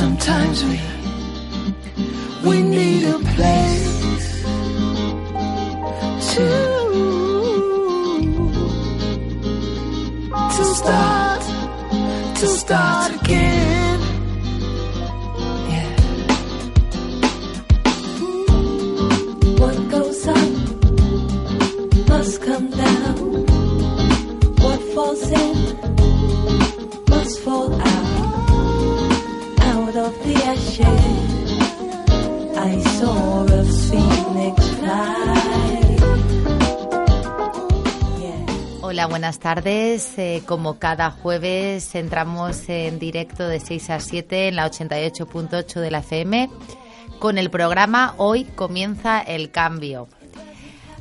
Sometimes we we need a place to to start to start again. Yeah. What goes up must come down. What falls in must fall out. Hola, buenas tardes. Eh, como cada jueves entramos en directo de 6 a 7 en la 88.8 de la FM con el programa Hoy comienza el cambio.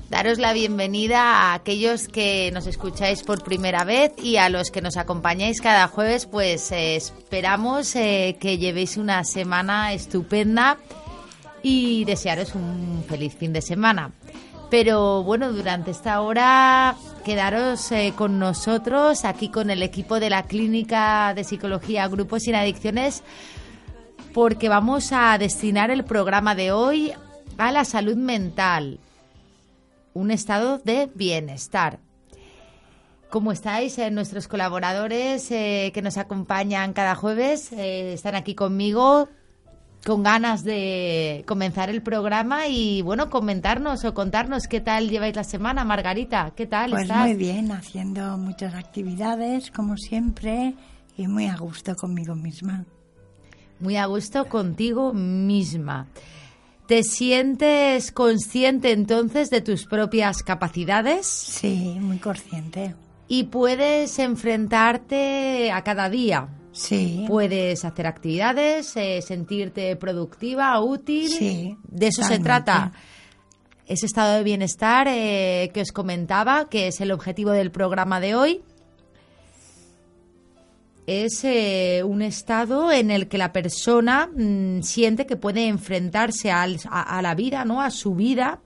Daros la bienvenida a aquellos que nos escucháis por primera vez y a los que nos acompañáis cada jueves, pues eh, esperamos eh, que llevéis una semana estupenda y desearos un feliz fin de semana. Pero bueno, durante esta hora quedaros eh, con nosotros, aquí con el equipo de la Clínica de Psicología Grupos sin Adicciones, porque vamos a destinar el programa de hoy a la salud mental, un estado de bienestar. ¿Cómo estáis? Eh, nuestros colaboradores eh, que nos acompañan cada jueves eh, están aquí conmigo con ganas de comenzar el programa y bueno, comentarnos o contarnos qué tal lleváis la semana, Margarita, ¿qué tal Pues estás? muy bien, haciendo muchas actividades, como siempre, y muy a gusto conmigo misma. Muy a gusto contigo misma. ¿Te sientes consciente entonces de tus propias capacidades Sí, muy consciente. y puedes enfrentarte a cada día? Sí, Puedes hacer actividades, eh, sentirte productiva, útil. Sí, de eso se trata. Ese estado de bienestar eh, que os comentaba, que es el objetivo del programa de hoy, es eh, un estado en el que la persona mm, siente que puede enfrentarse al- a, a la vida, ¿no? A su vida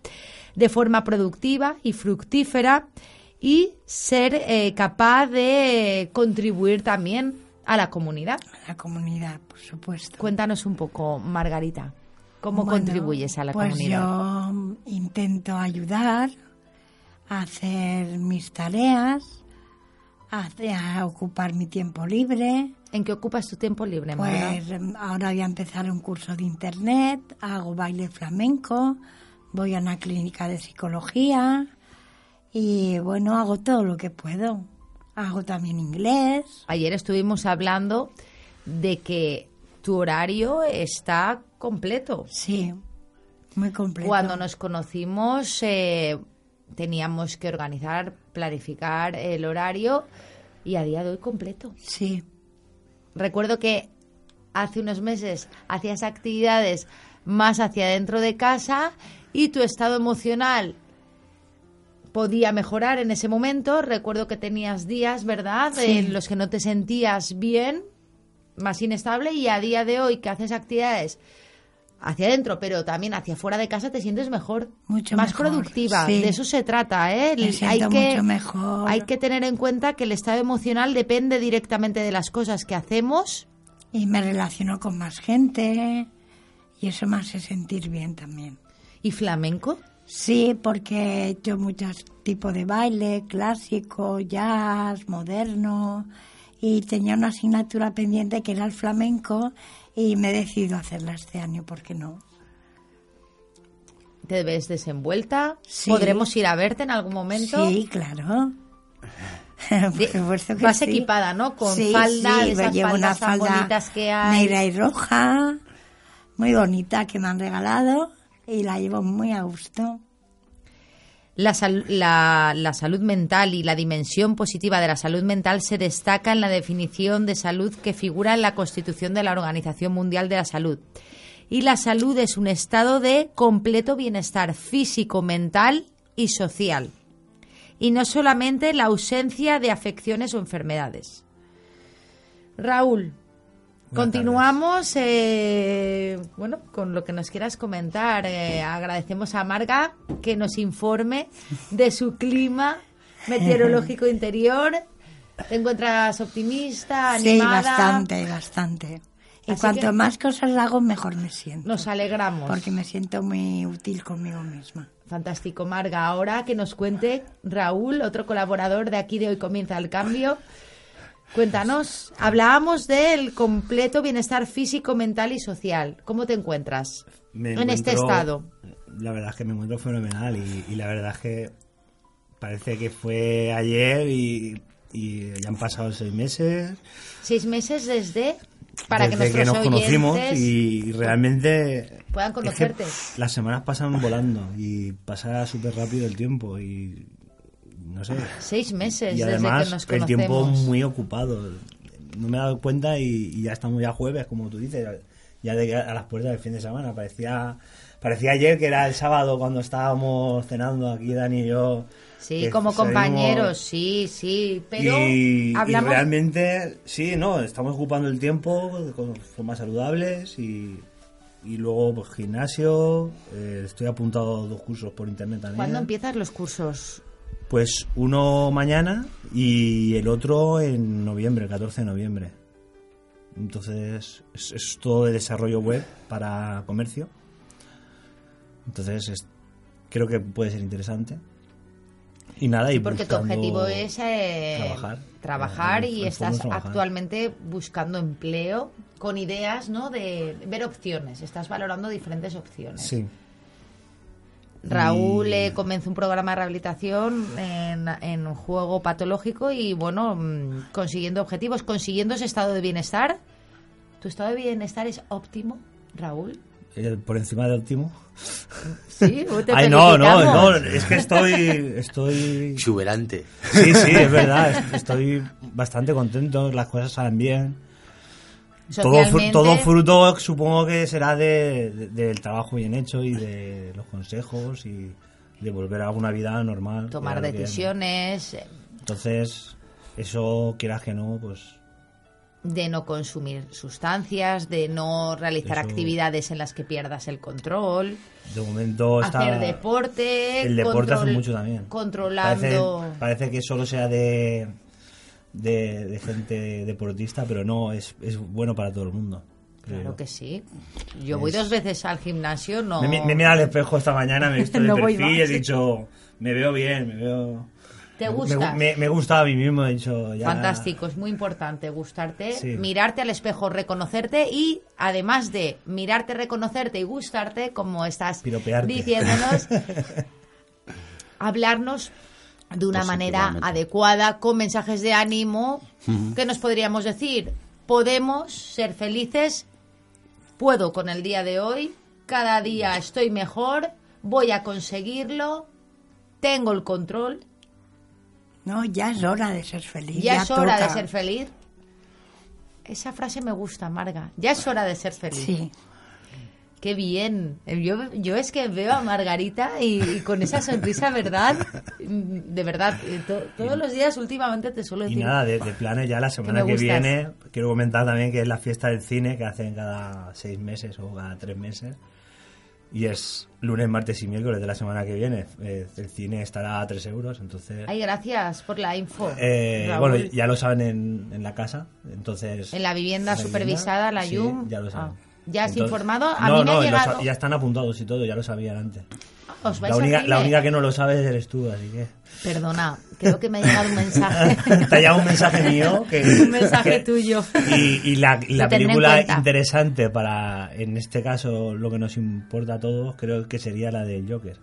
de forma productiva y fructífera y ser eh, capaz de contribuir también a la comunidad. la comunidad, por supuesto. Cuéntanos un poco, Margarita, ¿cómo Bueno, contribuyes a la pues comunidad? yo intento ayudar a hacer mis tareas, a, a ocupar mi tiempo libre. ¿En qué ocupas tu tiempo libre, Marga? Pues em, ahora voy a empezar un curso de internet, hago baile flamenco, voy a una clínica de psicología y bueno, hago todo lo que puedo. Hago también inglés. Ayer estuvimos hablando de que tu horario está completo. Sí, muy completo. Cuando nos conocimos eh, teníamos que organizar, planificar el horario y a día de hoy completo. Sí, Recuerdo que hace unos meses hacías actividades más hacia dentro de casa y tu estado emocional podía mejorar en ese momento. Recuerdo que tenías días, ¿verdad?, Sí. en los que no te sentías bien, más inestable y a día de hoy que haces actividades hacia adentro, pero también hacia fuera de casa te sientes mejor, Mucho más mejor, productiva. sí. De eso se trata, ¿eh? Me siento mucho mejor. hay que tener en cuenta que el estado emocional depende directamente de las cosas que hacemos. y me relaciono con más gente y eso me hace sentir bien también. ¿Y flamenco? Sí, porque he hecho muchos tipos de baile, clásico, jazz, moderno, y tenía una asignatura pendiente que era el flamenco y me he decidido hacerla este año, ¿por qué no? ¿Te ves desenvuelta? Sí. ¿Podremos ir a verte en algún momento? Sí, claro. Por que vas sí. equipada, ¿no? Con Sí, falda, esas llevo una faldas tan falda bonitas que hay. negra y roja, muy bonita que me han regalado y la llevo muy a gusto. La, la salud mental y la dimensión positiva de la salud mental se destaca en la definición de salud que figura en la Constitución de la Organización Mundial de la Salud. Y la salud es un estado de completo bienestar físico, mental y social. Y no solamente la ausencia de afecciones o enfermedades. Raúl, continuamos eh, bueno, con lo que nos quieras comentar. Eh, agradecemos a Marga que nos informe de su clima meteorológico interior. ¿Te encuentras optimista, Sí, animada? bastante, bastante. Y Así cuanto que- más cosas hago, mejor me siento. Nos alegramos. Porque me siento muy útil conmigo misma. Fantástico, Marga. Ahora que nos cuente Raúl, otro colaborador de aquí de Hoy Comienza el Cambio. Cuéntanos, hablábamos del completo bienestar físico, mental y social. ¿Cómo te encuentras Me en este estado? La verdad es que me encuentro fenomenal y, y la verdad es que parece que fue ayer y, y ya han pasado seis meses. Seis meses desde para desde que nos conocimos y realmente puedan es que conocerte. las semanas pasan volando y pasa súper rápido el tiempo y no sé. Seis meses y desde además que nos el tiempo muy ocupado. No me he dado cuenta y, y ya estamos ya jueves, como tú dices, ya de, a las puertas del fin de semana. Parecía parecía ayer que era el sábado cuando estábamos cenando aquí Dani y yo. Sí, como salimos- compañeros, sí, sí, pero y, y hablamos realmente, sí, no, estamos ocupando el tiempo con formas saludables y, y luego pues, gimnasio. eh, estoy apuntado a dos cursos por internet también. ¿Cuándo empiezas los cursos? Pues uno mañana y el otro en noviembre, el 14 de noviembre. Entonces, es, es todo de desarrollo web para comercio. Entonces, es- creo que puede ser interesante. Y nada, y Sí, porque tu objetivo es eh, trabajar. trabajar Eh, y estás trabajar. actualmente buscando empleo con ideas, ¿no? De ver opciones. Estás valorando diferentes opciones. Sí. Raúl Y- eh, comenzó un programa de rehabilitación en, en un juego patológico y, bueno, mm, consiguiendo objetivos, consiguiendo ese estado de bienestar. ¿Tu estado de bienestar es óptimo, Raúl? Eh, por encima de óptimo. Sí, te Ay, no, no, no, es que estoy, estoy Exuberante. Sí, sí, es verdad. est- Estoy bastante contento. Las cosas salen bien. Todo, todo fruto supongo que será de, de- del trabajo bien hecho y de los consejos y de volver a una vida normal. tomar decisiones, eh, Entonces, eso quieras que no, pues de no consumir sustancias, de no realizar Eso- actividades en las que pierdas el control, de momento está... hacer deporte, El deporte hace mucho también. Controlando. Parece, parece que solo sea de, de, de gente deportista, pero no, es, es bueno para todo el mundo. creo Claro que sí. Yo voy dos veces al gimnasio, no. Me, me he mirado al espejo esta mañana, me he visto No voy perfil y he dicho, me veo bien, me veo... ¿Te me- gusta? Me, me gusta a mí mismo, he dicho, ya... Fantástico, es muy importante gustarte, Sí. mirarte al espejo, reconocerte y además de mirarte, reconocerte y gustarte, como estás Piropearte. diciéndonos, hablarnos de una manera adecuada, con mensajes de ánimo, ¿qué nos podríamos decir? Podemos ser felices, puedo con el día de hoy, cada día estoy mejor, voy a conseguirlo, tengo el control, No, ya es hora de ser feliz. ya, es hora de ser feliz. Esa frase me gusta, Marga. Ya es hora de ser feliz. Sí. Qué bien. Yo, yo es que veo a Margarita y, y con esa sonrisa, ¿verdad? De verdad, eh, to- todos los días últimamente te suelo Y decir. nada, de, de planes ya la semana que, viene, quiero comentar también que es la fiesta del cine que hacen cada seis meses o cada tres meses. Y es lunes, martes y miércoles de la semana que viene. Eh, el cine estará a tres euros, entonces... Ay, gracias por la info. Eh, bueno, ya lo saben en, en la casa, entonces... En la vivienda la supervisada, la sí, YUM. ya lo saben. Ah. ¿Ya has Entonces- informado? A no, mí me ha no, llegado- ya están apuntados y todo, ya lo sabían antes. ¿Os vais La única, la que no lo sabe eres tú, así que... Perdona, creo que me ha llegado un mensaje. Te ha llegado un mensaje mío que... un mensaje que- tuyo. Y, y la, y película interesante para, en este caso, lo que nos importa a todos, creo que sería la del Joker.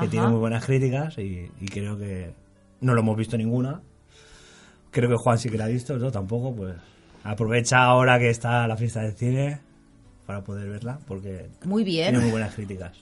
Que tiene muy buenas críticas y, y creo que no lo hemos visto ninguna. Creo que Juan sí que la ha visto, yo tampoco, pues aprovecha ahora que está la fiesta del cine para poder verla, porque Muy tiene muy bien. buenas críticas.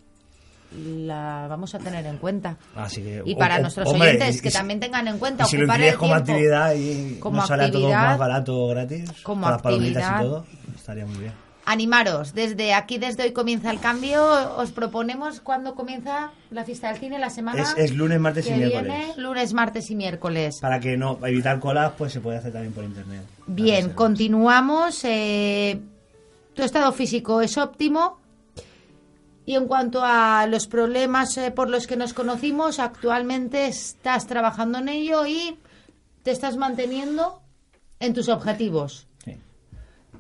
la vamos a tener en cuenta. Así que, Y para o- nuestros hombre, oyentes, y- que y también tengan en cuenta si lo ocupar incluyes el como tiempo actividad y como nos sale a todos actividad, más barato gratis, como con las palomitas actividad. y todo, estaría muy bien. Animaros, desde aquí, desde hoy comienza el cambio. Os proponemos cuándo comienza la fiesta del cine, la semana. Es, es lunes, martes y miércoles. viene, lunes, martes y miércoles. Para que no evitar colas, pues se puede hacer también por internet. Bien, continuamos. eh, tu estado físico es óptimo. Y en cuanto a los problemas eh, por los que nos conocimos, actualmente estás trabajando en ello y te estás manteniendo en tus objetivos.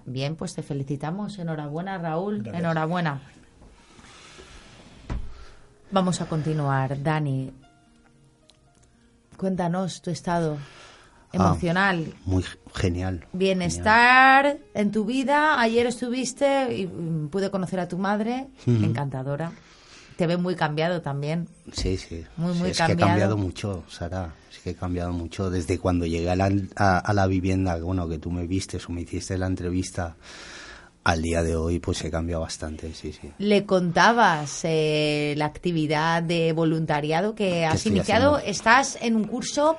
Bien, pues te felicitamos. Enhorabuena, Raúl. Gracias. Enhorabuena. Vamos a continuar. Dani, cuéntanos tu estado emocional. Muy genial. Bienestar en tu vida. Ayer estuviste y mm, pude conocer a tu madre, encantadora. Te ve muy cambiado también. Sí, sí. Muy, Sí, muy es que he cambiado. mucho, Sara. Es que he cambiado mucho desde cuando llegué a la, a, a la vivienda, bueno, que tú me vistes o me hiciste la entrevista, al día de hoy, pues he cambiado bastante, sí, sí. Le contabas eh, la actividad de voluntariado que has iniciado. haciendo? Estás en un curso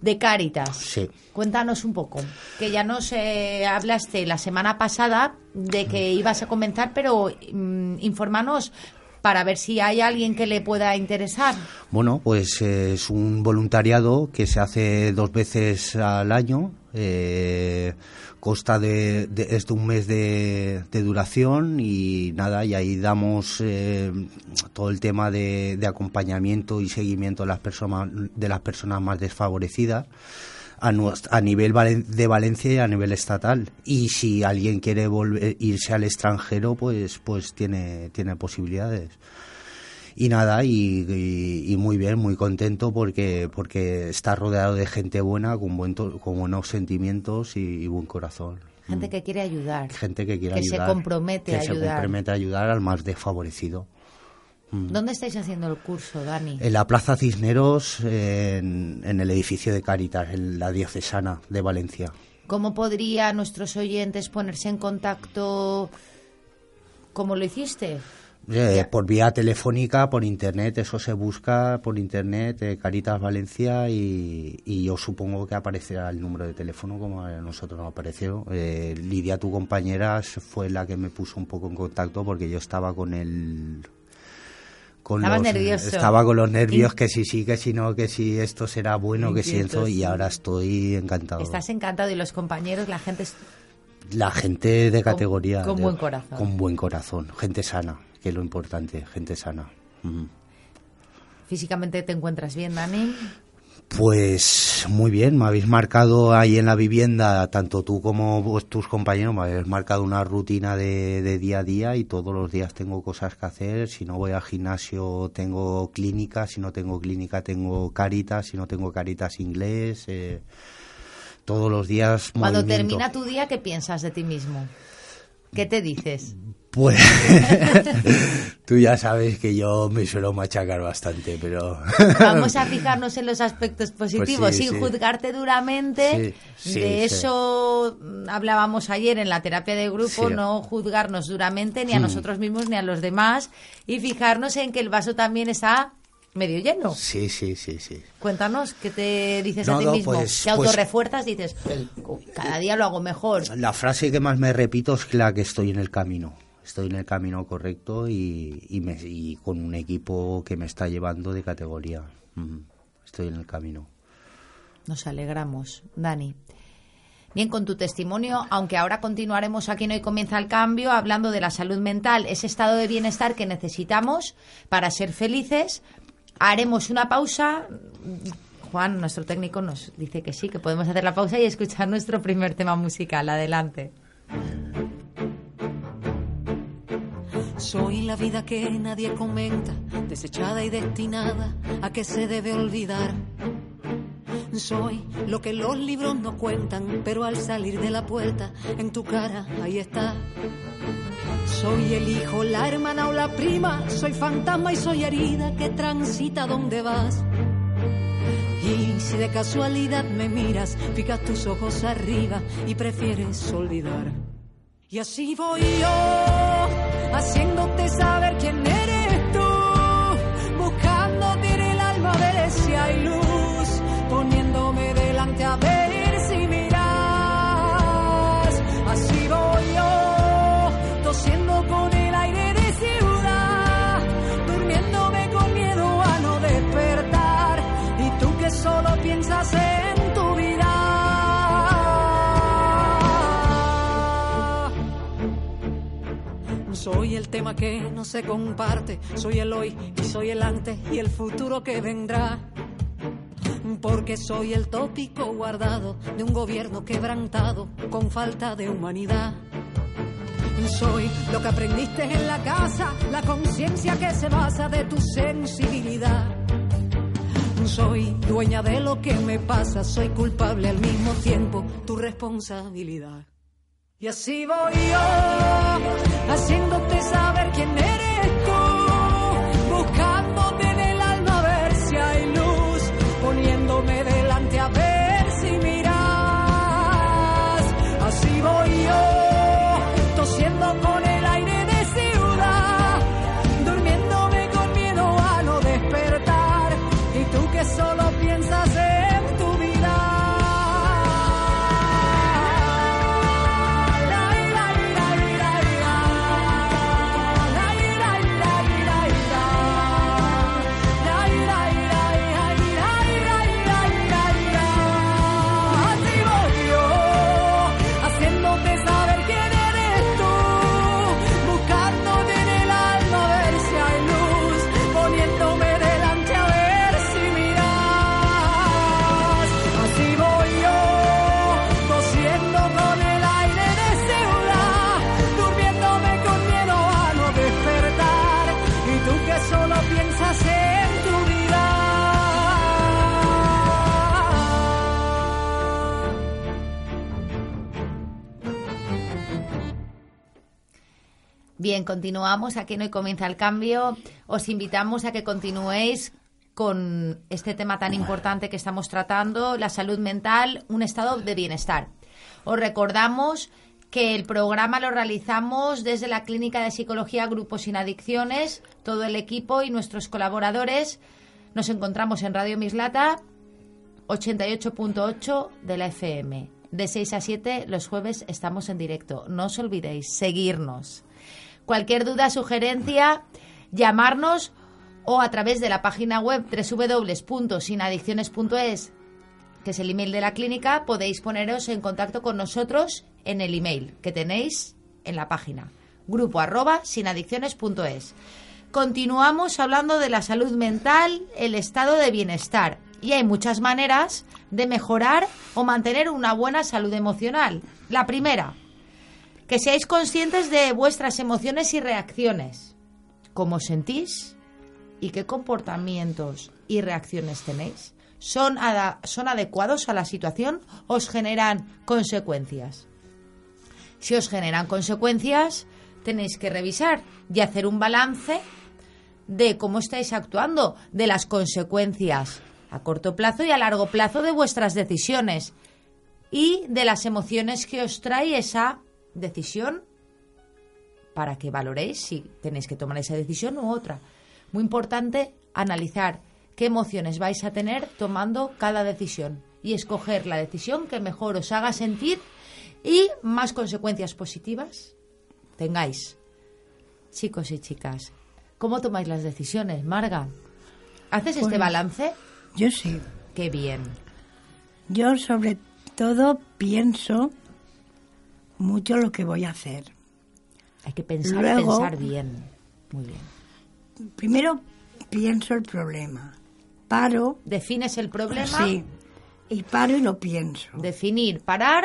de Cáritas. Sí. Cuéntanos un poco, que ya nos eh, hablaste la semana pasada de que ibas a comenzar, pero mm, infórmanos para ver si hay alguien que le pueda interesar. Bueno, pues eh, es un voluntariado que se hace dos veces al año. eh, consta de, de- es de un mes de, duración y nada, y ahí damos eh, todo el tema de, de acompañamiento y seguimiento de las personas, de las personas más desfavorecidas a, a nivel de Valencia y a nivel estatal. Y si alguien quiere volver, irse al extranjero, pues, pues tiene, tiene posibilidades. Y nada, y, y- y muy bien, muy contento porque, porque está rodeado de gente buena, con, buen to- con buenos sentimientos y, y buen corazón. Gente que quiere ayudar. Gente que quiere Que se ayudar. compromete que a se ayudar. compromete a ayudar al más desfavorecido. ¿Dónde estáis haciendo el curso, Dani? En la Plaza Cisneros, en, en el edificio de Cáritas, en la diocesana de Valencia. ¿Cómo podría nuestros oyentes ponerse en contacto como lo hiciste? Eh, por vía telefónica, por internet, eso se busca por internet, eh, Caritas Valencia, y, y yo supongo que aparecerá el número de teléfono como a nosotros nos apareció. Eh, Lidia, tu compañera, fue la que me puso un poco en contacto porque yo estaba con el. Con Estabas los- nervioso. Estaba con los nervios, que si sí, que si no, que si esto será bueno, que si eso, y ahora estoy encantado. Estás encantado y los compañeros, la gente es La gente de categoría. con de- buen corazón. Con buen corazón. Gente sana, que es lo importante, gente sana. Mm. físicamente te encuentras bien, Dani. Pues muy bien, me habéis marcado ahí en la vivienda, tanto tú como vos, tus compañeros, me habéis marcado una rutina de, de día a día y todos los días tengo cosas que hacer. Si no voy al gimnasio tengo clínica, si no tengo clínica tengo caritas, si no tengo caritas inglés. eh, todos los días Cuando movimiento. termina tu día, ¿qué piensas de ti mismo? ¿Qué te dices? Pues tú ya sabes que yo me suelo machacar bastante, pero Vamos a fijarnos en los aspectos positivos, Pues sí, sin sí. juzgarte duramente. Sí, de eso hablábamos ayer en la terapia de grupo, no juzgarnos duramente ni a Hmm. nosotros mismos ni a los demás y fijarnos en que el vaso también está medio lleno. sí, sí, sí, sí. Cuéntanos, ¿qué te dices No, a ti no, mismo? pues- ¿Te pues- autorrefuerzas? Dices, "Uy, cada día lo hago mejor. La frase que más me repito es la que estoy en el camino. Estoy en el camino correcto y, y, me- y con un equipo que me está llevando de categoría. Estoy en el camino. Nos alegramos, Dani. Bien, con tu testimonio, aunque ahora continuaremos aquí en Hoy Comienza el Cambio, hablando de la salud mental, ese estado de bienestar que necesitamos para ser felices, haremos una pausa. Juan, nuestro técnico, nos dice que sí, que podemos hacer la pausa y escuchar nuestro primer tema musical. Adelante. Soy la vida que nadie comenta, desechada y destinada a que se debe olvidar. Soy lo que los libros no cuentan, pero al salir de la puerta, en tu cara, ahí está. Soy el hijo, la hermana o la prima, soy fantasma y soy herida que transita donde vas. Y si de casualidad me miras, fijas tus ojos arriba y prefieres olvidar. Y así voy yo, haciéndote saber quién eres Soy el tema que no se comparte, soy el hoy y soy el antes y el futuro que vendrá. Porque soy el tópico guardado de un gobierno quebrantado con falta de humanidad. Soy lo que aprendiste en la casa, la conciencia que se basa de tu sensibilidad. Soy dueña de lo que me pasa, soy culpable al mismo tiempo, tu responsabilidad. Y así voy yo, haciéndote saber quién eres Bien, continuamos. Aquí no comienza el cambio. Os invitamos a que continuéis con este tema tan importante que estamos tratando, la salud mental, un estado de bienestar. Os recordamos que el programa lo realizamos desde la Clínica de Psicología Grupos Sin Adicciones, todo el equipo y nuestros colaboradores. Nos encontramos en Radio Mislata 88.8 de la FM. De 6 a 7 los jueves estamos en directo. No os olvidéis seguirnos. Cualquier duda, sugerencia, llamarnos o a través de la página web www.sinadicciones.es, que es el email de la clínica, podéis poneros en contacto con nosotros en el email que tenéis en la página. Grupo arroba sinadicciones.es. Continuamos hablando de la salud mental, el estado de bienestar. Y hay muchas maneras de mejorar o mantener una buena salud emocional. La primera, que seáis conscientes de vuestras emociones y reacciones. ¿Cómo sentís? ¿Y qué comportamientos y reacciones tenéis? ¿Son, ¿Son adecuados a la situación os generan consecuencias? Si os generan consecuencias, tenéis que revisar y hacer un balance de cómo estáis actuando, de las consecuencias a corto plazo y a largo plazo de vuestras decisiones y de las emociones que os trae esa decisión para que valoréis si tenéis que tomar esa decisión u otra. Muy importante analizar qué emociones vais a tener tomando cada decisión y escoger la decisión que mejor os haga sentir y más consecuencias positivas tengáis. Chicos y chicas, ¿cómo tomáis las decisiones, Marga? ¿Haces este Pues- balance? Yo sí. Qué bien. Yo sobre todo pienso mucho lo que voy a hacer. Hay que pensar, Luego- pensar bien. Muy bien. Primero pienso el problema. Paro, Defines el problema. sí, y paro y lo pienso. Definir, parar,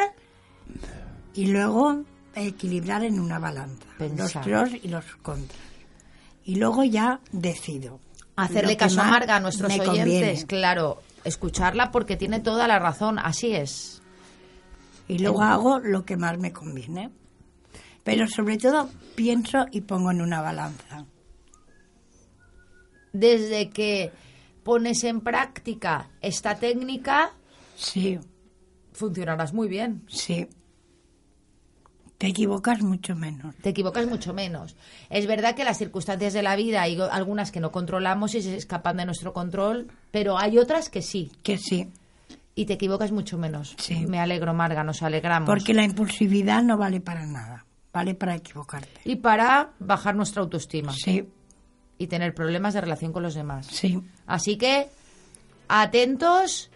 Y luego equilibrar en una balanza Pensar. los pros y los contras. Y luego ya decido. hacerle caso a Marga a nuestros oyentes. conviene. Claro, escucharla porque tiene toda la razón. Así es. Y luego hago lo que más me conviene. Pero sobre todo pienso y pongo en una balanza. Desde que pones en práctica esta técnica, Sí, funcionarás muy bien. sí. Te equivocas mucho menos. te equivocas mucho menos. Es verdad que las circunstancias de la vida hay algunas que no controlamos y se escapan de nuestro control, pero hay otras que sí, Que sí. Y te equivocas mucho menos. Sí. Me alegro, Marga, nos alegramos. Porque la impulsividad no vale para nada. Vale para equivocarte. Y para bajar nuestra autoestima Sí, y tener problemas de relación con los demás. sí. Así que atentos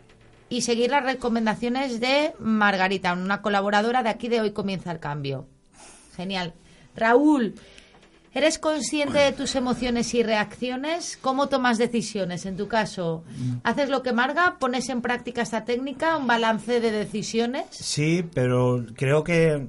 y seguir las recomendaciones de Margarita, una colaboradora de aquí de Hoy Comienza el Cambio. Genial. Raúl, ¿eres consciente de tus emociones y reacciones? ¿Cómo tomas decisiones? En tu caso, ¿haces lo que Marga? ¿Pones en práctica esta técnica? ¿Un balance de decisiones? Sí, pero creo que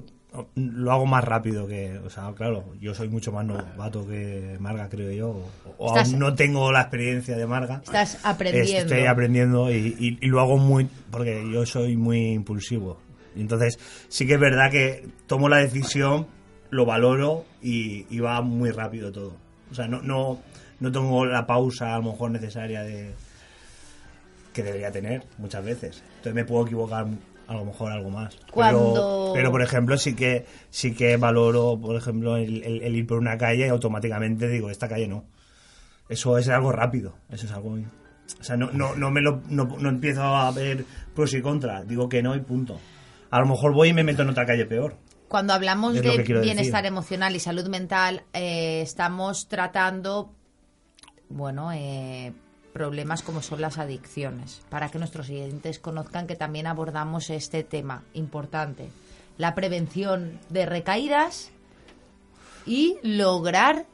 lo hago más rápido que, o sea, claro, yo soy mucho más novato que Marga, creo yo, o, o Estás- aún no tengo la experiencia de Marga. Estás aprendiendo. Estoy aprendiendo y, y- y lo hago muy, porque yo soy muy impulsivo. Entonces sí que es verdad que tomo la decisión, lo valoro y, y va muy rápido todo. O sea, no, no, no tengo la pausa a lo mejor necesaria de que debería tener muchas veces. Entonces me puedo equivocar a lo mejor algo más. Cuando- Pero, pero, por ejemplo sí que sí que valoro, por ejemplo, el, el- el ir por una calle y automáticamente digo, esta calle no. Eso es algo rápido, eso es algo... O sea, no, no, no, me lo, no, no empiezo a ver pros y contras, digo que no y punto. A lo mejor voy y me meto en otra calle peor. Cuando hablamos de bienestar decir. emocional y salud mental, eh, estamos tratando, bueno, eh, problemas como son las adicciones, para que nuestros oyentes conozcan que también abordamos este tema importante, la prevención de recaídas y lograr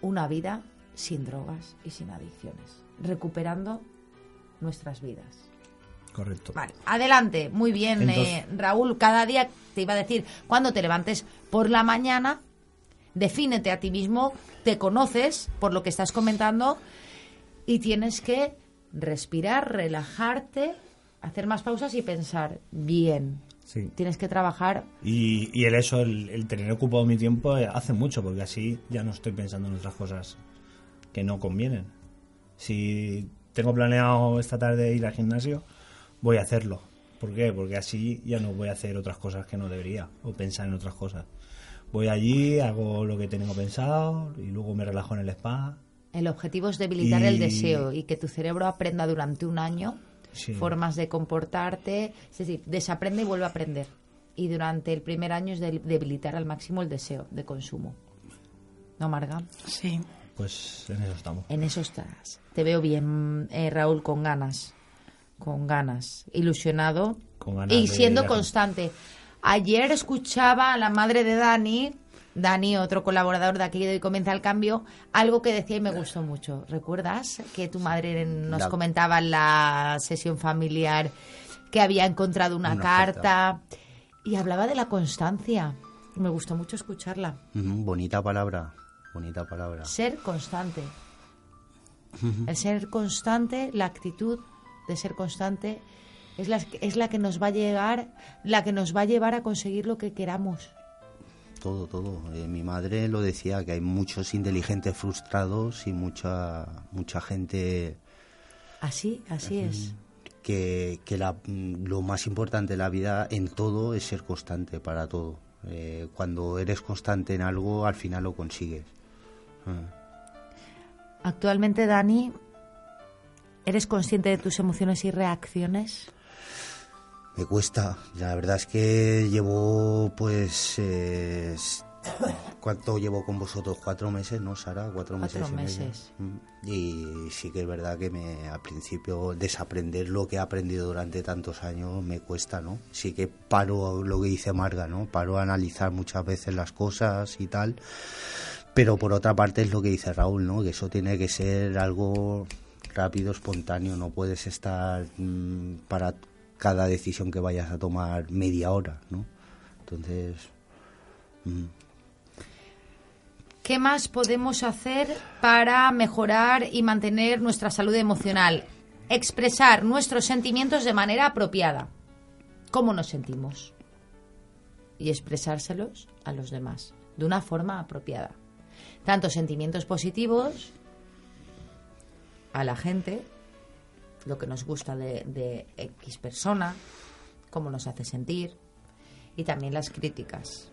una vida sin drogas y sin adicciones, recuperando nuestras vidas. Correcto. Vale, adelante, muy bien, Entonces- eh, Raúl. Cada día te iba a decir, cuando te levantes por la mañana, defínete a ti mismo, te conoces por lo que estás comentando y tienes que respirar, relajarte, hacer más pausas y pensar bien. Sí. Tienes que trabajar. Y, y el eso, el, el tener ocupado mi tiempo eh, hace mucho, porque así ya no estoy pensando en otras cosas que no convienen. Si tengo planeado esta tarde ir al gimnasio, voy a hacerlo. ¿Por qué? Porque así ya no voy a hacer otras cosas que no debería, o pensar en otras cosas. Voy allí, hago lo que tengo pensado y luego me relajo en el spa. El objetivo es debilitar Y- el deseo y que tu cerebro aprenda durante un año Sí. formas de comportarte, es decir, desaprende y vuelve a aprender. Y durante el primer año es de- debilitar al máximo el deseo de consumo. ¿No, Marga? Sí. Pues en eso estamos. En eso estás. Te veo bien, eh, Raúl, con ganas. Con ganas. Ilusionado. Con ganas y siendo constante. Ayer escuchaba a la madre de Dani, Dani, otro colaborador de aquí de Hoy Comienza el Cambio, algo que decía y me gustó mucho. ¿Recuerdas que tu madre nos La- comentaba en la sesión familiar que había encontrado una, Una carta y hablaba de la constancia? Me gustó mucho escucharla. Bonita palabra, bonita palabra. Ser constante. El ser constante, la actitud de ser constante es la, es la que nos va a llegar, la que nos va a llevar a conseguir lo que queramos. Todo, todo. Eh, mi madre lo decía, que hay muchos inteligentes frustrados y mucha, mucha gente Así, así es. que, que la- lo más importante de la vida en todo es ser constante para todo. Eh, cuando eres constante en algo, al final lo consigues. Ah. Actualmente, Dani, ¿eres consciente de tus emociones y reacciones? Me cuesta. La verdad es que llevo, pues, eh, ¿cuánto llevo con vosotros? Cuatro meses, ¿no, Sara? Cuatro, Cuatro meses. y medio. meses. Mm. Y sí que es verdad que me, al principio desaprender lo que he aprendido durante tantos años me cuesta, ¿no? Sí que paro lo que dice Marga, ¿no? Paro a analizar muchas veces las cosas y tal. Pero por otra parte es lo que dice Raúl, ¿no? Que eso tiene que ser algo rápido, espontáneo. No puedes estar mm, para cada decisión que vayas a tomar media hora, ¿no? Entonces, mm, ¿Qué más podemos hacer para mejorar y mantener nuestra salud emocional? Expresar nuestros sentimientos de manera apropiada. ¿Cómo nos sentimos? Y expresárselos a los demás de una forma apropiada. Tanto sentimientos positivos a la gente, lo que nos gusta de, X persona, cómo nos hace sentir, y también las críticas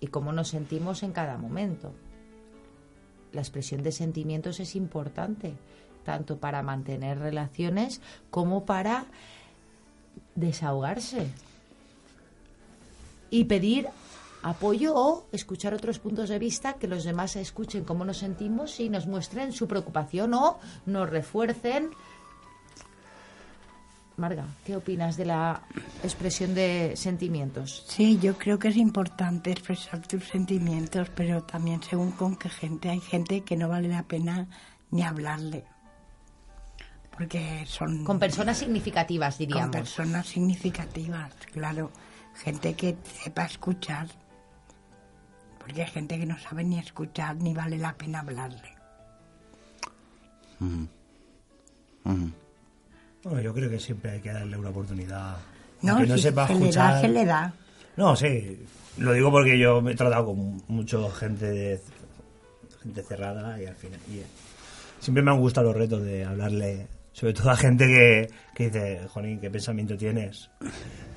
y cómo nos sentimos en cada momento. La expresión de sentimientos es importante, tanto para mantener relaciones como para desahogarse y pedir apoyo o escuchar otros puntos de vista que los demás escuchen cómo nos sentimos y nos muestren su preocupación o nos refuercen. Marga, ¿qué opinas de la expresión de sentimientos? Sí, yo creo que es importante expresar tus sentimientos, pero también según con qué gente. Hay gente que no vale la pena ni hablarle. Porque son... Con personas significativas, diríamos. Con personas significativas, claro. Gente que sepa escuchar. Porque hay gente que no sabe ni escuchar ni vale la pena hablarle. Mm. Mm. Bueno, yo creo que siempre hay que darle una oportunidad. No, Aunque no si sepa se le da, escuchar. se le da. No, sí. Lo digo porque yo me he tratado con mucha gente de gente cerrada y al final. y, siempre me han gustado los retos de hablarle, sobre todo a gente que, que dice, Jonín, ¿qué pensamiento tienes?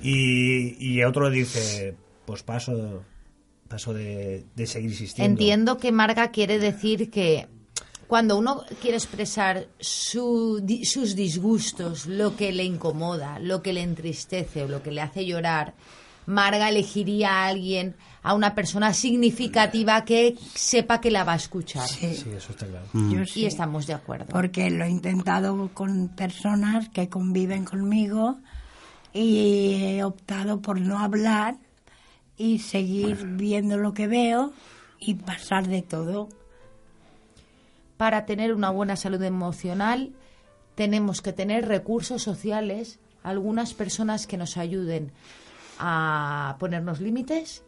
Y, y otro dice, pues paso, paso de, de seguir insistiendo. Entiendo que Marga quiere decir que cuando uno quiere expresar su di- sus disgustos, lo que le incomoda, lo que le entristece o lo que le hace llorar, Marga elegiría a alguien, a una persona significativa que sepa que la va a escuchar. Sí, Sí, eso está claro. yo sí. Y estamos de acuerdo. Porque lo he intentado con personas que conviven conmigo y he optado por no hablar y seguir viendo lo que veo y pasar de todo. para tener una buena salud emocional tenemos que tener recursos sociales, algunas personas que nos ayuden a ponernos límites,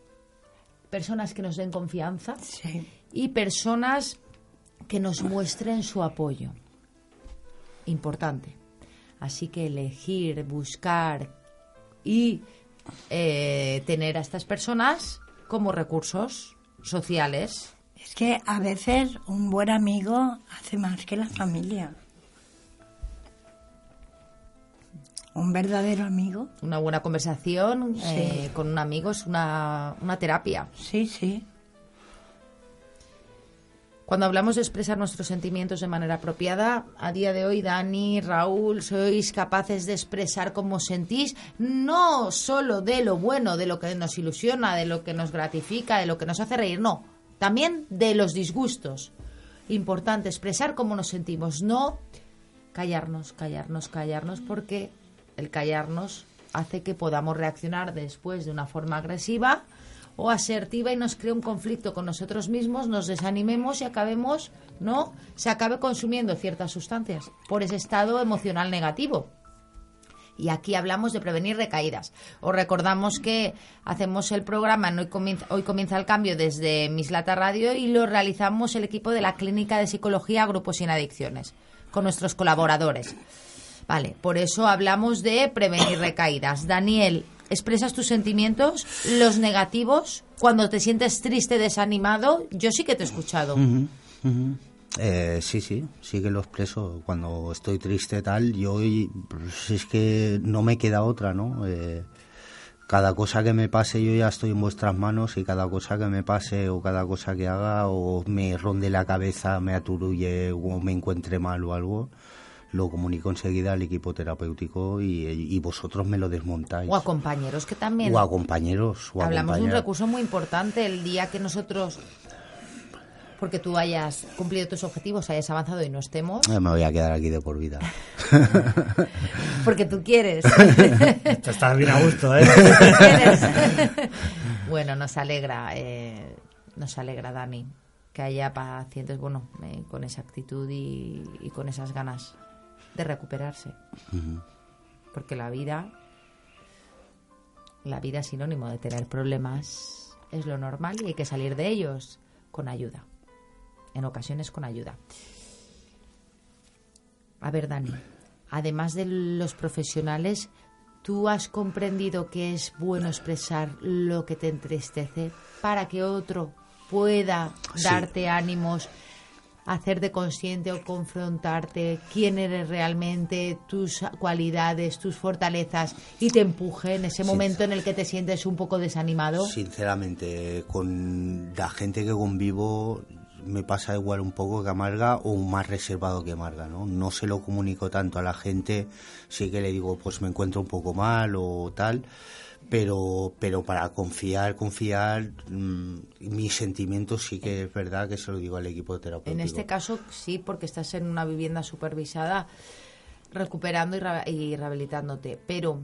personas que nos den confianza Sí. y personas que nos muestren su apoyo. Importante. Así que elegir, buscar y eh, tener a estas personas como recursos sociales. Es que a veces un buen amigo hace más que la familia. Un verdadero amigo. Una buena conversación Sí. eh, con un amigo es una, una terapia. Sí, sí. Cuando hablamos de expresar nuestros sentimientos de manera apropiada, a día de hoy, Dani, Raúl, sois capaces de expresar cómo sentís, no solo de lo bueno, de lo que nos ilusiona, de lo que nos gratifica, de lo que nos hace reír, no, también de los disgustos. Importante expresar cómo nos sentimos, no callarnos, callarnos, callarnos, porque el callarnos hace que podamos reaccionar después de una forma agresiva o asertiva y nos crea un conflicto con nosotros mismos, nos desanimemos y acabemos, ¿no? Se acabe consumiendo ciertas sustancias por ese estado emocional negativo. Y aquí hablamos de prevenir recaídas. Os recordamos que hacemos el programa Hoy Comienza, Hoy Comienza el Cambio desde Mislata Radio y lo realizamos el equipo de la Clínica de Psicología Grupos Sin Adicciones, con nuestros colaboradores. Vale, por eso hablamos de prevenir recaídas. Daniel, ¿expresas tus sentimientos, los negativos, cuando te sientes triste, desanimado? Yo sí que te he escuchado. Eh, sí, sí, sí que lo expreso. Cuando estoy triste tal, yo pues es que no me queda otra, ¿no? Eh, cada cosa que me pase yo ya estoy en vuestras manos y cada cosa que me pase o cada cosa que haga o me ronde la cabeza, me aturulle o me encuentre mal o algo, lo comunico enseguida al equipo terapéutico y, y vosotros me lo desmontáis. O a compañeros que también... O a compañeros. o a Hablamos de un recurso muy importante el día que nosotros, porque tú hayas cumplido tus objetivos, hayas avanzado y no estemos, Eh, Me voy a quedar aquí de por vida. porque tú quieres. Te estás bien a gusto, ¿eh? ¿Quieres? bueno, nos alegra, eh, nos alegra, Dani, que haya pacientes, bueno, eh, con esa actitud y, y con esas ganas de recuperarse. Porque la vida, la vida es sinónimo de tener problemas, es lo normal y hay que salir de ellos con ayuda. En ocasiones con ayuda. A ver, Dani, además de los profesionales, ¿tú has comprendido que es bueno expresar lo que te entristece para que otro pueda Sí. darte hacerte consciente o confrontarte quién eres realmente, tus cualidades, tus fortalezas y te empuje en ese momento en el que te sientes un poco desanimado? Sinceramente, con la gente que convivo me pasa igual un poco que amarga o más reservado que amarga, ¿no? No se lo comunico tanto a la gente, sí que le digo pues me encuentro un poco mal o tal, pero pero para confiar, confiar mm, mis sentimientos sí que es verdad que se lo digo al equipo terapéutico. En este caso sí, porque estás en una vivienda supervisada recuperando y, y rehabilitándote, pero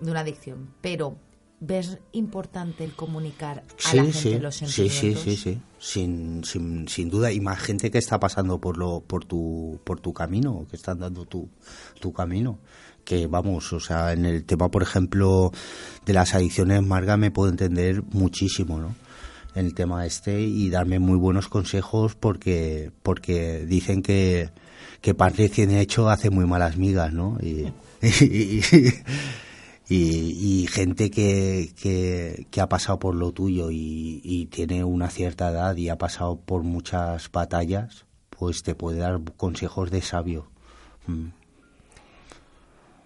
de una adicción, pero ¿ves importante el comunicar a la gente los sí, sentimientos? sí, sí, sí, sin, sin, sin duda. Y más gente que está pasando por lo, por tu, por tu camino, que están dando tu, tu camino. Que vamos, o sea, en el tema, por ejemplo, de las adicciones, Marga me puedo entender muchísimo, ¿no? En el tema este y darme muy buenos consejos porque, porque dicen que, que pan recién hecho hace muy malas migas, ¿no? Y, y- gente que, que, ha pasado por lo tuyo y, y tiene una cierta edad y ha pasado por muchas batallas, pues te puede dar consejos de sabio. Mm.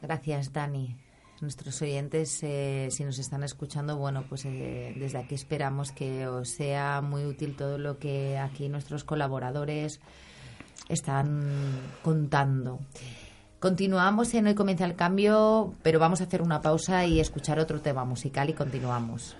Gracias, Dani. Nuestros oyentes, eh, si nos están escuchando, bueno, pues eh, desde aquí esperamos que os sea muy útil todo lo que aquí nuestros colaboradores están contando. Continuamos en Hoy Comienza el Cambio, pero vamos a hacer una pausa y escuchar otro tema musical y continuamos.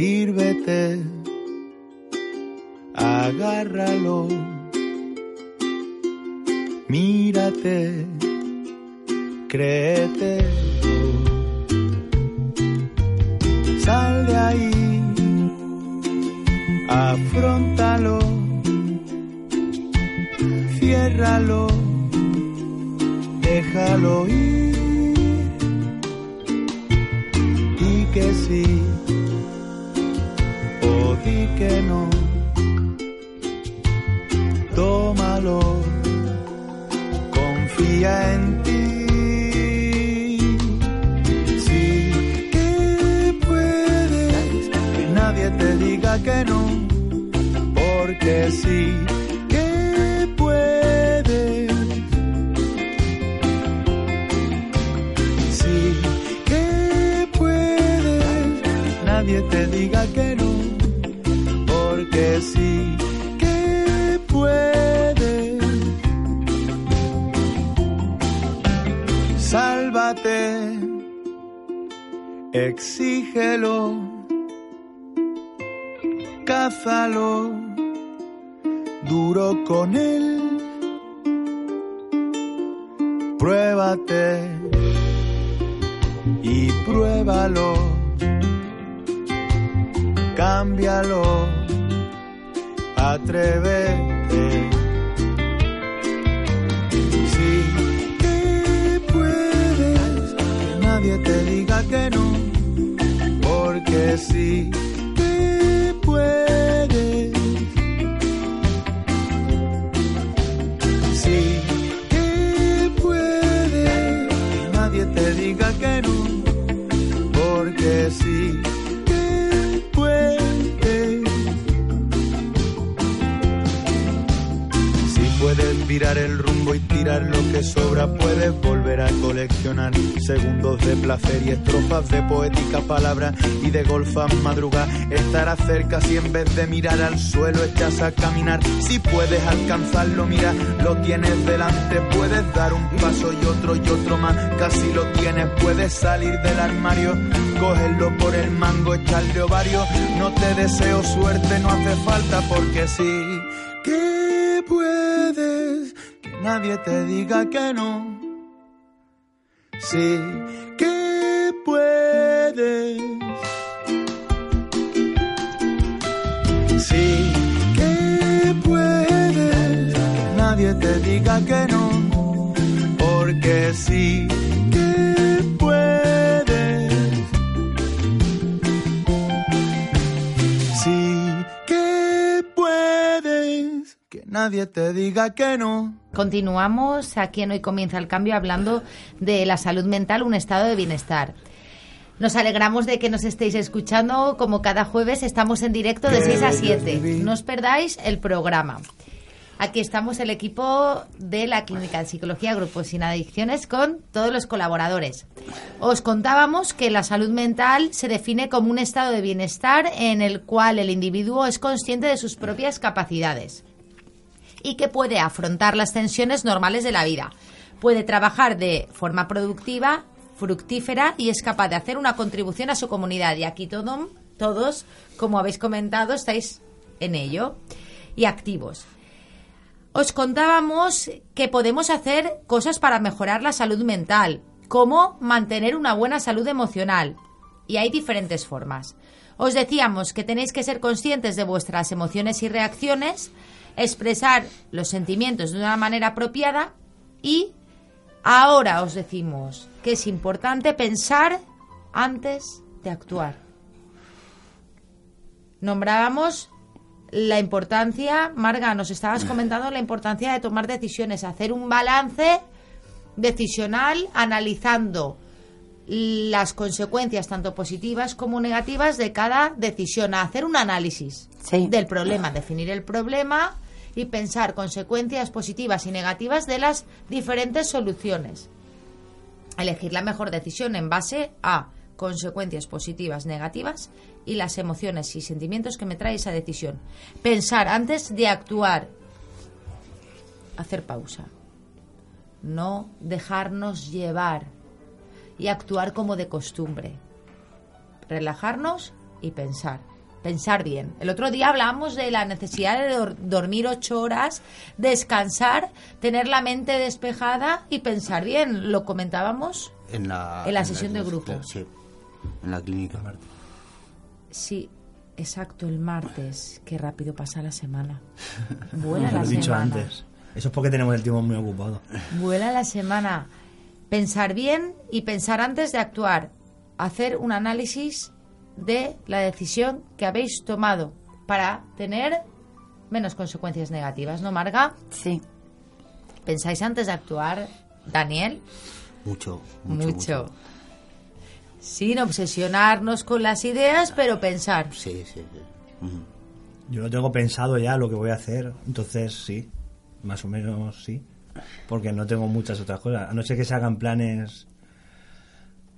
Sírvete, agárralo, mírate, créete, sal de ahí afrontalo, ciérralo, déjalo ir. Di que sí que no, tómalo, confía en ti. Sí que puedes, nadie te diga que no, porque sí que puedes. Sí que puedes, nadie te diga exígelo, cázalo, duro con él, pruébate. Y pruébalo, cámbialo, atrévete. Nadie te diga que no, porque sí de poética palabra y de golfa madrugar. Estará cerca si en vez de mirar al suelo echas a caminar. Si puedes alcanzarlo, mira, lo tienes delante, puedes dar un paso y otro y otro más. Casi lo tienes, puedes salir del armario, cogerlo por el mango, echarle ovario. No te deseo suerte, no hace falta porque sí que puedes, que nadie te diga que no. Sí que diga que no. Porque sí que puedes. Sí que puedes. Que nadie te diga que no. Continuamos aquí en Hoy Comienza el Cambio hablando de la salud mental, un estado de bienestar. Nos alegramos de que nos estéis escuchando. Como cada jueves estamos en directo de 6 a 7. No os perdáis el programa. Aquí estamos el equipo de la Clínica de Psicología Grupos Sin Adicciones con todos los colaboradores. Os contábamos que la salud mental se define como un estado de bienestar en el cual el individuo es consciente de sus propias capacidades y que puede afrontar las tensiones normales de la vida. Puede trabajar de forma productiva, fructífera y es capaz de hacer una contribución a su comunidad. Y aquí todo, todos, como habéis comentado, estáis en ello y activos. Os contábamos que podemos hacer cosas para mejorar la salud mental, como mantener una buena salud emocional. Y hay diferentes formas. Os decíamos que tenéis que ser conscientes de vuestras emociones y reacciones, expresar los sentimientos de una manera apropiada y ahora os decimos que es importante pensar antes de actuar. Nombrábamos la importancia, Marga, nos estabas comentando la importancia de tomar decisiones, hacer un balance decisional analizando las consecuencias tanto positivas como negativas de cada decisión, a hacer un análisis Sí. del problema, definir el problema y pensar consecuencias positivas y negativas de las diferentes soluciones. Elegir la mejor decisión en base a consecuencias positivas, negativas y las emociones y sentimientos que me trae esa decisión. Pensar antes de actuar. Hacer pausa. No dejarnos llevar y actuar como de costumbre. Relajarnos y pensar. Pensar bien. El otro día hablamos de la necesidad de dor- dormir ocho horas, descansar, tener la mente despejada y pensar bien. ¿Lo comentábamos? En la, En la sesión de grupo. Sí, en la clínica. Sí, exacto, el martes. Qué rápido pasa la semana. Vuela Lo la he dicho semana. antes. Eso es porque tenemos el tiempo muy ocupado. Vuela la semana. Pensar bien y pensar antes de actuar. Hacer un análisis de la decisión que habéis tomado para tener menos consecuencias negativas, ¿no, Marga? Sí. ¿Pensáis antes de actuar, Daniel? Mucho, mucho. Sin obsesionarnos con las ideas, pero pensar. Sí, sí, sí. Yo lo tengo pensado ya lo que voy a hacer, entonces sí, más o menos sí. Porque no tengo muchas otras cosas. A no ser que se hagan planes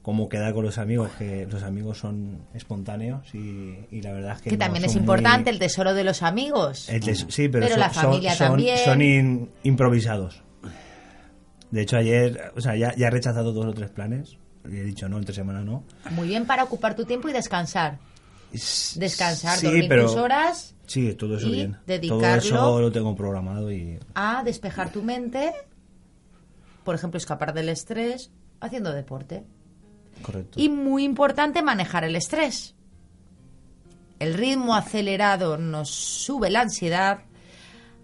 como quedar con los amigos, que los amigos son espontáneos y, y la verdad es que. Que no también es importante muy- el tesoro de los amigos. el tes- sí, pero, Pero son, la familia son- son- también. son in- improvisados. De hecho, ayer, o sea, ya, ya he rechazado dos o tres planes. He dicho no, entre semana no. Muy bien para ocupar tu tiempo y descansar. Descansar, Sí, dormir pero- tus horas Sí, todo eso y bien. Todo dedicarlo- eso lo tengo programado y a despejar tu mente, por ejemplo, escapar del estrés haciendo deporte. correcto. Y muy importante manejar el estrés. El ritmo acelerado nos sube la ansiedad,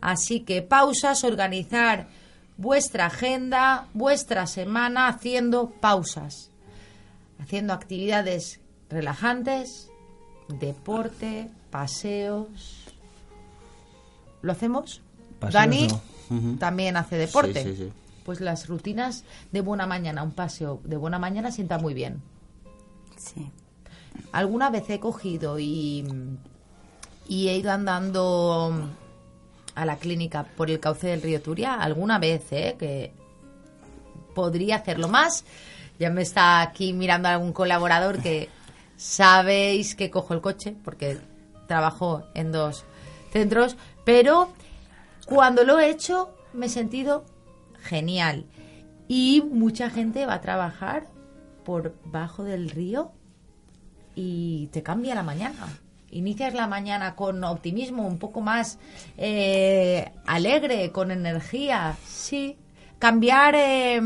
así que pausas, organizar vuestra agenda, vuestra semana haciendo pausas, haciendo actividades relajantes, deporte, paseos. ¿Lo hacemos? Paseos Dani no. También hace deporte. Sí, sí, sí. Pues las rutinas de buena mañana, un paseo de buena mañana sienta muy bien. Sí. Alguna vez he cogido y, y he ido andando a la clínica por el cauce del río Turia, alguna vez, ¿eh? que podría hacerlo más. Ya me está aquí mirando algún colaborador que sabéis que cojo el coche porque trabajo en dos centros, pero cuando lo he hecho me he sentido genial. Y mucha gente va a trabajar por bajo del río y te cambia la mañana. inicias la mañana con optimismo, un poco más eh, alegre, con energía, sí. Cambiar, eh,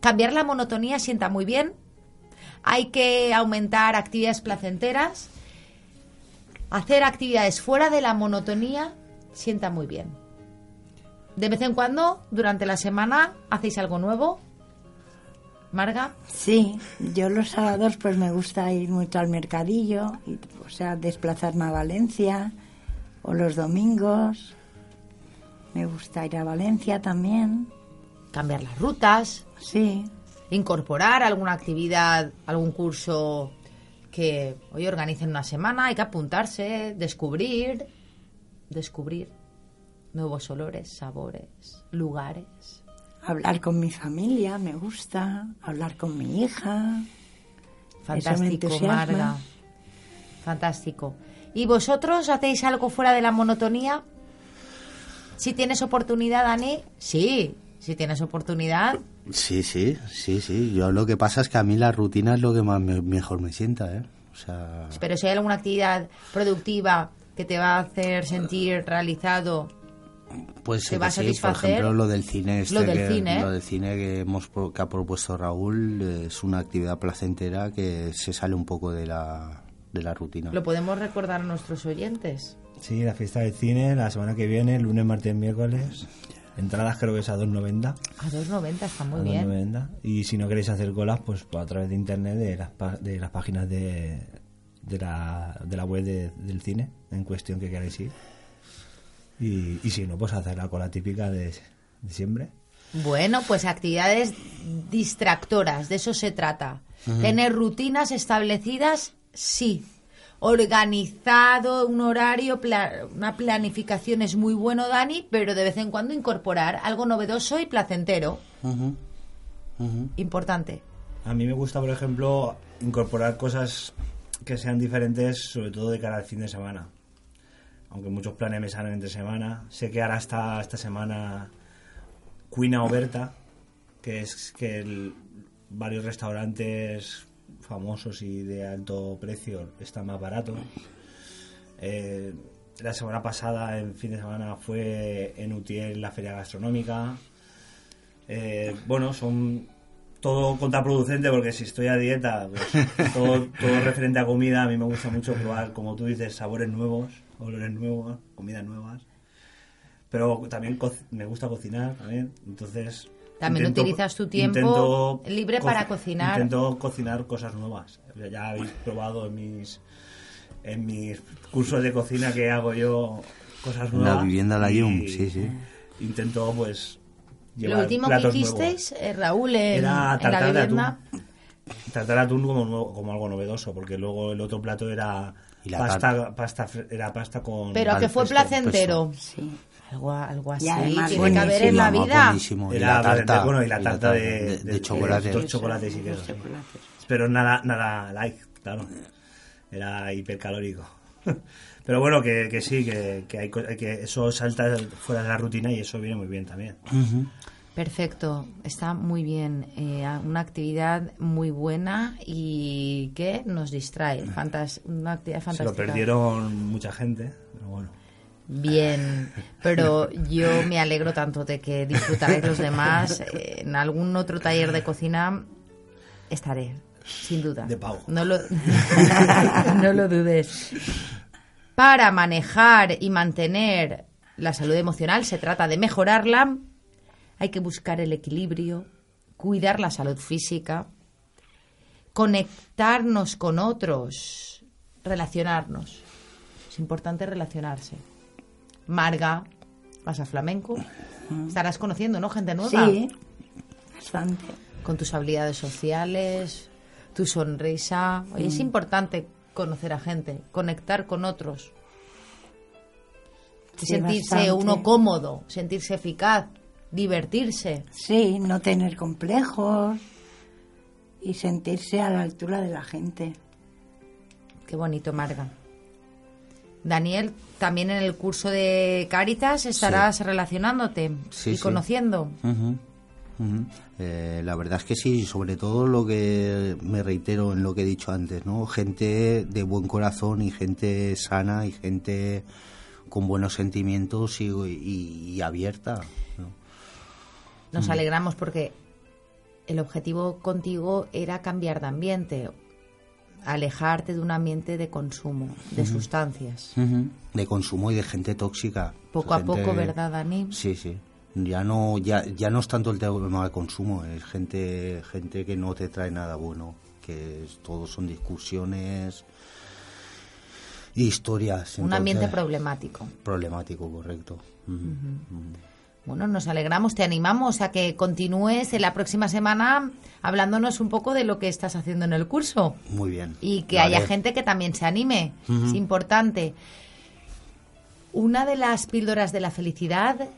cambiar la monotonía sienta muy bien. Hay que aumentar actividades placenteras. Hacer actividades fuera de la monotonía sienta muy bien. De vez en cuando, durante la semana, hacéis algo nuevo. Marga. Sí, yo los sábados pues me gusta ir mucho al mercadillo, y, o sea, desplazarme a Valencia, o los domingos, me gusta ir a Valencia también, Cambiar las rutas. sí, incorporar alguna actividad, algún curso que hoy organicen una semana, hay que apuntarse, descubrir, descubrir nuevos olores, sabores, lugares. hablar con mi familia, me gusta, hablar con mi hija, Fantástico. Marga. Fantástico. ¿Y vosotros hacéis algo fuera de la monotonía? Si tienes oportunidad, Dani, sí. Si tienes oportunidad, Sí, sí, sí, sí. Yo lo que pasa es que a mí la rutina es lo que más me- mejor me sienta, ¿eh? O sea, pero si hay alguna actividad productiva que te va a hacer sentir realizado, pues ¿te va a sí, por satisfacer? ejemplo, lo del cine, este Lo del que, cine. lo del cine que hemos que ha propuesto Raúl es una actividad placentera que se sale un poco de la de la rutina. lo podemos recordar a nuestros oyentes. Sí, la fiesta del cine, la semana que viene, lunes, martes, miércoles. Entradas creo que es a 2.90. A 2.90 está muy a bien. 2.90. Y si no queréis hacer colas, pues, pues a través de internet, de las, pa- de las páginas de, de, la, de la web de- del cine en cuestión que queráis ir. Y, y si no, pues hacer la cola típica de diciembre. Bueno, pues actividades distractoras, de eso se trata. Tener rutinas establecidas, sí. Organizado, un horario, pla- una planificación es muy bueno, Dani, pero de vez en cuando incorporar algo novedoso y placentero. Importante. A mí me gusta, por ejemplo, incorporar cosas que sean diferentes, sobre todo de cara al fin de semana. Aunque muchos planes me salen entre semana. Sé que ahora está esta semana Cuina Oberta, que es que el- varios restaurantes famosos y de alto precio están más baratos. Eh, la semana pasada, en fin de semana, fue en Utiel la feria gastronómica. Eh, bueno, son todo contraproducente porque si estoy a dieta, pues, todo, todo referente a comida, a mí me gusta mucho probar, como tú dices, sabores nuevos, olores nuevos, comidas nuevas. Pero también me gusta cocinar también, entonces... También utilizas tu tiempo libre para cocinar. Intento cocinar cosas nuevas. Ya habéis probado en mis, en mis cursos de cocina que hago yo cosas La nuevas. vivienda La Yum, sí, sí. Intento pues... Lo llevar último que hicisteis, eh, Raúl, en, Era en la tartar de vivienda. atún. Tratar atún como, nuevo- como algo novedoso, porque luego el otro plato era Y la pasta, pasta, era pasta con... Pero que fue pesto, placentero. sí. Algo, algo así además tiene que haber en la vida. buenísimo. Y Era la tarta, bueno, y la tarta de, de, chocolate. dos chocolates y queso. Chocolates. Pero nada, nada light, claro. Era hipercalórico. Pero bueno, que, que sí, que, que, hay, co- que eso salta fuera de la rutina y eso viene muy bien también. Perfecto, está muy bien. eh, una actividad muy buena y que nos distrae. Fantas- una actividad Se fantástica. lo perdieron mucha gente, pero bueno. Bien, pero yo me alegro tanto de que disfrutaréis los demás. Eh, En algún otro taller de cocina estaré, sin duda. De pago. No lo, no lo dudes. Para manejar y mantener la salud emocional se trata de mejorarla. Hay que buscar el equilibrio, cuidar la salud física, conectarnos con otros, relacionarnos. Es importante relacionarse. Marga, vas a flamenco. Estarás conociendo, ¿no? Gente nueva. Sí, bastante. Con tus habilidades sociales, tu sonrisa. Oye, es importante conocer a gente, conectar con otros. Sí, sentirse bastante. uno cómodo, sentirse eficaz, divertirse. Sí, no tener complejos y sentirse a la altura de la gente. Qué bonito, Marga. Daniel, también en el curso de Cáritas estarás relacionándote Sí, y sí. conociendo. Eh, la verdad es que sí, sobre todo lo que me reitero en lo que he dicho antes, ¿no? Gente de buen corazón y gente sana y gente con buenos sentimientos y, y- y abierta. ¿no? Nos alegramos porque el objetivo contigo era cambiar de ambiente, alejarte de un ambiente de consumo, de sustancias. De consumo y de gente tóxica. Poco a poco, ¿verdad, Dani? Sí, sí. Ya no, ya, ya no es tanto el tema de consumo, es gente, gente que no te trae nada bueno, que es, todo son discusiones, historias. Un ambiente problemático. problemático, correcto. Ujú. Bueno, nos alegramos, te animamos a que continúes en la próxima semana hablándonos un poco de lo que estás haciendo en el curso Muy bien. y que haya gente que también se anime. Es importante. Una de las píldoras de la felicidad,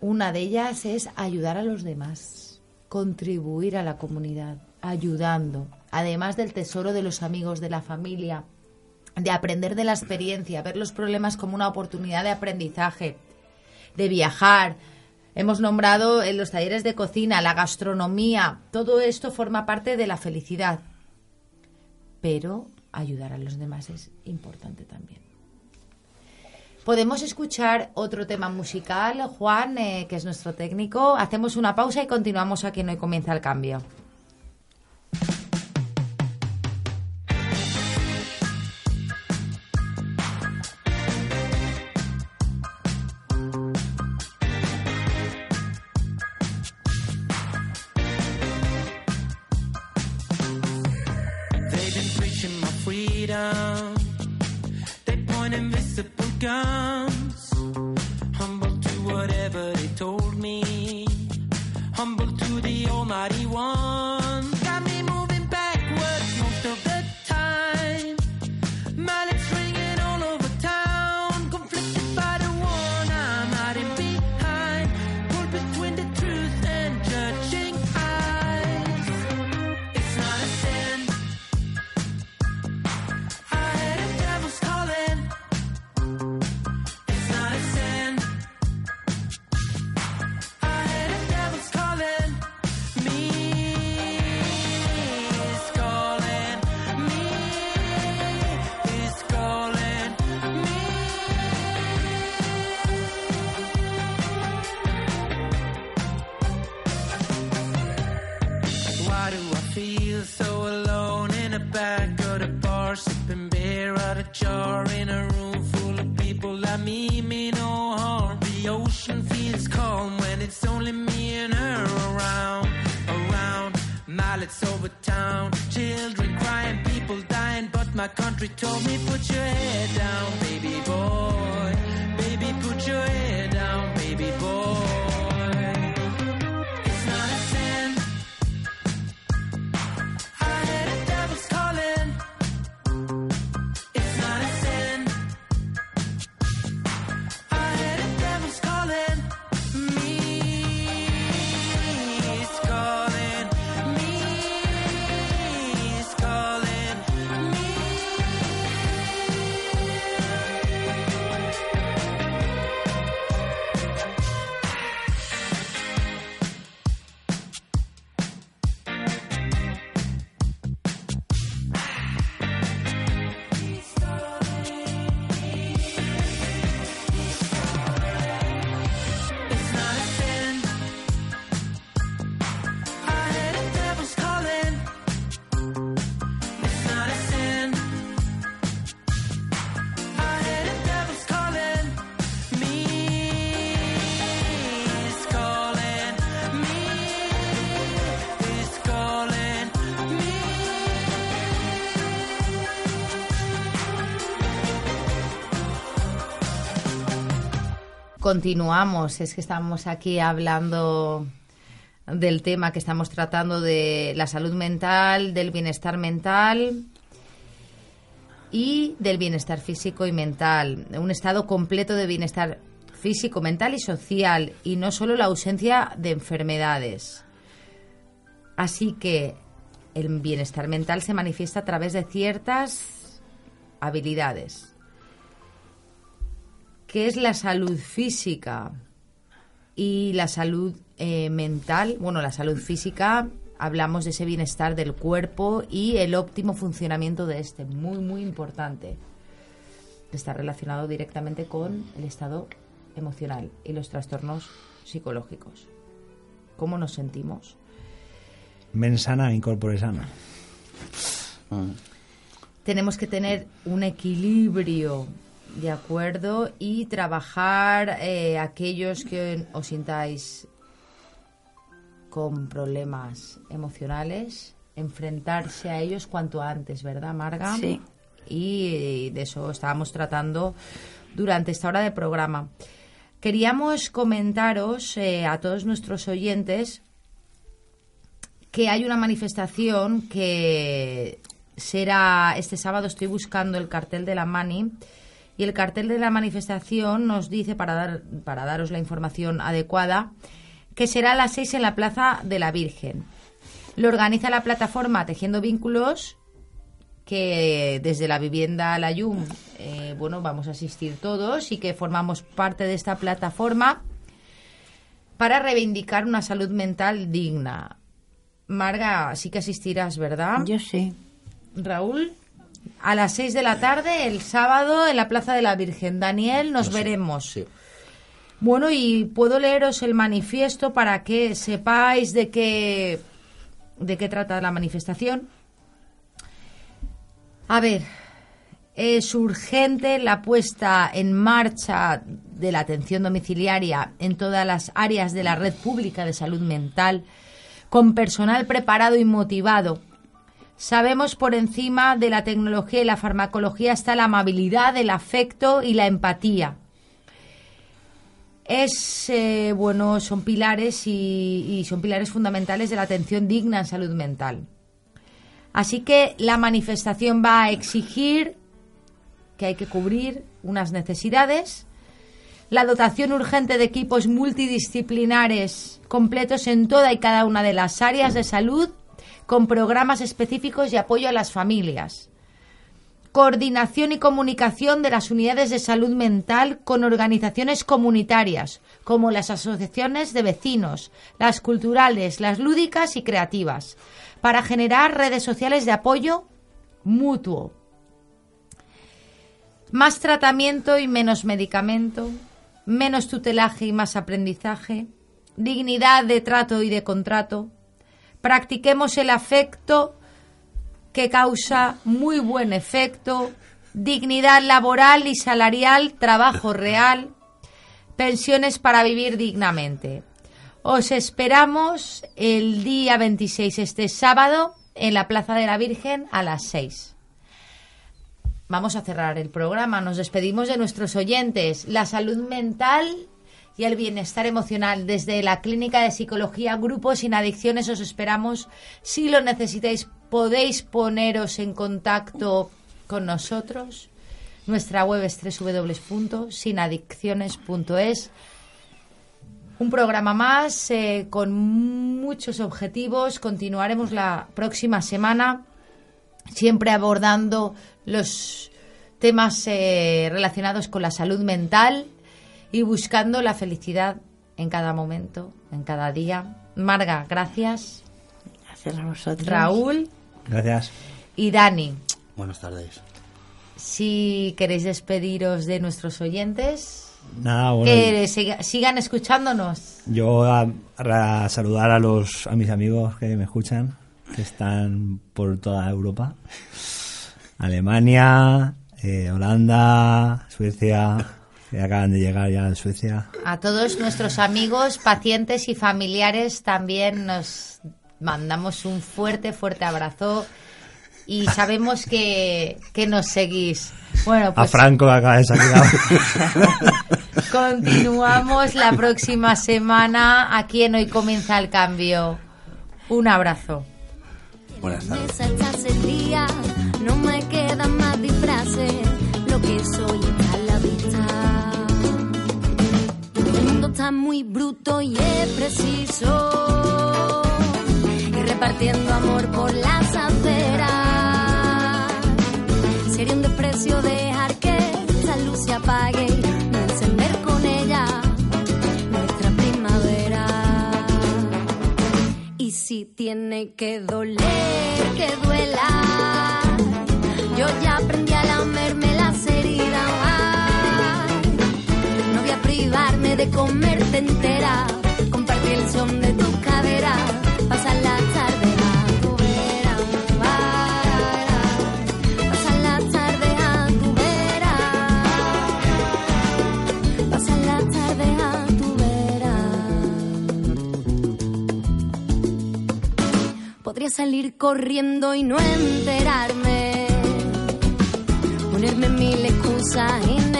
una de ellas es ayudar a los demás, contribuir a la comunidad, ayudando, además del tesoro de los amigos, de la familia, de aprender de la experiencia, ver los problemas como una oportunidad de aprendizaje, de viajar. Hemos nombrado en los talleres de cocina, la gastronomía, todo esto forma parte de la felicidad. Pero ayudar a los demás es importante también. Podemos escuchar otro tema musical, Juan, eh, que es nuestro técnico. Hacemos una pausa y continuamos aquí en Hoy Comienza el Cambio. Freedom. They point invisible guns. Humble to whatever they told me. Humble to the Almighty One. Continuamos, es que estamos aquí hablando del tema que estamos tratando de la salud mental, del bienestar mental y del bienestar físico y mental. Un estado completo de bienestar físico, mental y social y no solo la ausencia de enfermedades. Así que el bienestar mental se manifiesta a través de ciertas habilidades. ¿Qué es la salud física? y la salud eh, mental, bueno, la salud física, hablamos de ese bienestar del cuerpo y el óptimo funcionamiento de este, muy, muy importante. Está relacionado directamente con el estado emocional y los trastornos psicológicos. ¿Cómo nos sentimos? Mensana, incorpore sana. tenemos que tener un equilibrio de acuerdo y trabajar eh, aquellos que os sintáis con problemas emocionales, enfrentarse a ellos cuanto antes, ¿verdad, Marga? Sí. Y de eso estábamos tratando durante esta hora de programa. Queríamos comentaros eh, a todos nuestros oyentes que hay una manifestación que será este sábado. Estoy buscando el cartel de la Mani y el cartel de la manifestación nos dice, para, dar, para daros la información adecuada, que será a las seis en la Plaza de la Virgen. Lo organiza la plataforma Tejiendo Vínculos, que desde la vivienda La Yum, eh, bueno, vamos a asistir todos y que formamos parte de esta plataforma para reivindicar una salud mental digna. Marga, sí que asistirás, ¿verdad? Yo sí. Raúl, a las 6 de la tarde, el sábado, en la Plaza de la Virgen. Daniel, nos veremos. Sí. Bueno, y puedo leeros el manifiesto para que sepáis de qué, de qué trata la manifestación. A ver, es urgente la puesta en marcha de la atención domiciliaria en todas las áreas de la red pública de salud mental, con personal preparado y motivado. Sabemos por encima de la tecnología y la farmacología está la amabilidad, el afecto y la empatía. Es eh, bueno, son pilares y, y son pilares fundamentales de la atención digna en salud mental. Así que la manifestación va a exigir que hay que cubrir unas necesidades, la dotación urgente de equipos multidisciplinares completos en toda y cada una de las áreas de salud, con programas específicos de apoyo a las familias. Coordinación y comunicación de las unidades de salud mental con organizaciones comunitarias, como las asociaciones de vecinos, las culturales, las lúdicas y creativas, para generar redes sociales de apoyo mutuo. Más tratamiento y menos medicamento, menos tutelaje y más aprendizaje, dignidad de trato y de contrato. Practiquemos el afecto que causa muy buen efecto, dignidad laboral y salarial, trabajo real, pensiones para vivir dignamente. Os esperamos el día 26, este sábado, en la Plaza de la Virgen a las 6. Vamos a cerrar el programa. Nos despedimos de nuestros oyentes. La salud mental y el bienestar emocional. Desde la Clínica de Psicología, Grupos sin Adicciones, os esperamos. Si lo necesitáis, podéis poneros en contacto con nosotros. Nuestra web es www.sinadicciones.es. Un programa más eh, con muchos objetivos. Continuaremos la próxima semana, siempre abordando los temas eh, relacionados con la salud mental y buscando la felicidad en cada momento, en cada día. Marga, gracias. Gracias a vosotros. Raúl Gracias. y Dani. Buenas tardes. Si queréis despediros de nuestros oyentes, Nada, bueno. que siga- sigan escuchándonos. Yo a, a saludar a los a mis amigos que me escuchan, que están por toda Europa. Alemania, eh, Holanda, Suecia, que acaban de llegar ya en Suecia. A todos nuestros amigos, pacientes y familiares también nos mandamos un fuerte, fuerte abrazo y sabemos que, que nos seguís. Bueno, A pues Franco que acaba de salir. continuamos la próxima semana aquí en Hoy Comienza el Cambio. Un abrazo. Buenas tardes. mesa estás el día, no me quedan más disfraces, lo que soy está muy bruto y es preciso ir repartiendo amor por las aceras. Sería un desprecio dejar que esa luz se apague y encender con ella nuestra primavera. Y si tiene que doler, que duela. Yo ya aprendí a lamerme de comerte entera. Compartir el son de tu cadera. Pasar la tarde. Podría salir corriendo y no enterarme. Ponerme mil excusas y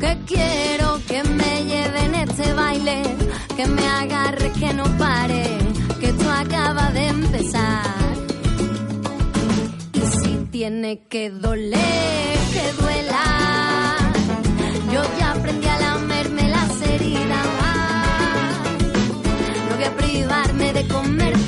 Que quiero que me lleven este baile. Que me agarre, que no pare. Que esto acaba de empezar. Y si tiene que doler, que duela. Yo ya aprendí a lamerme las heridas. No voy a privarme de comerte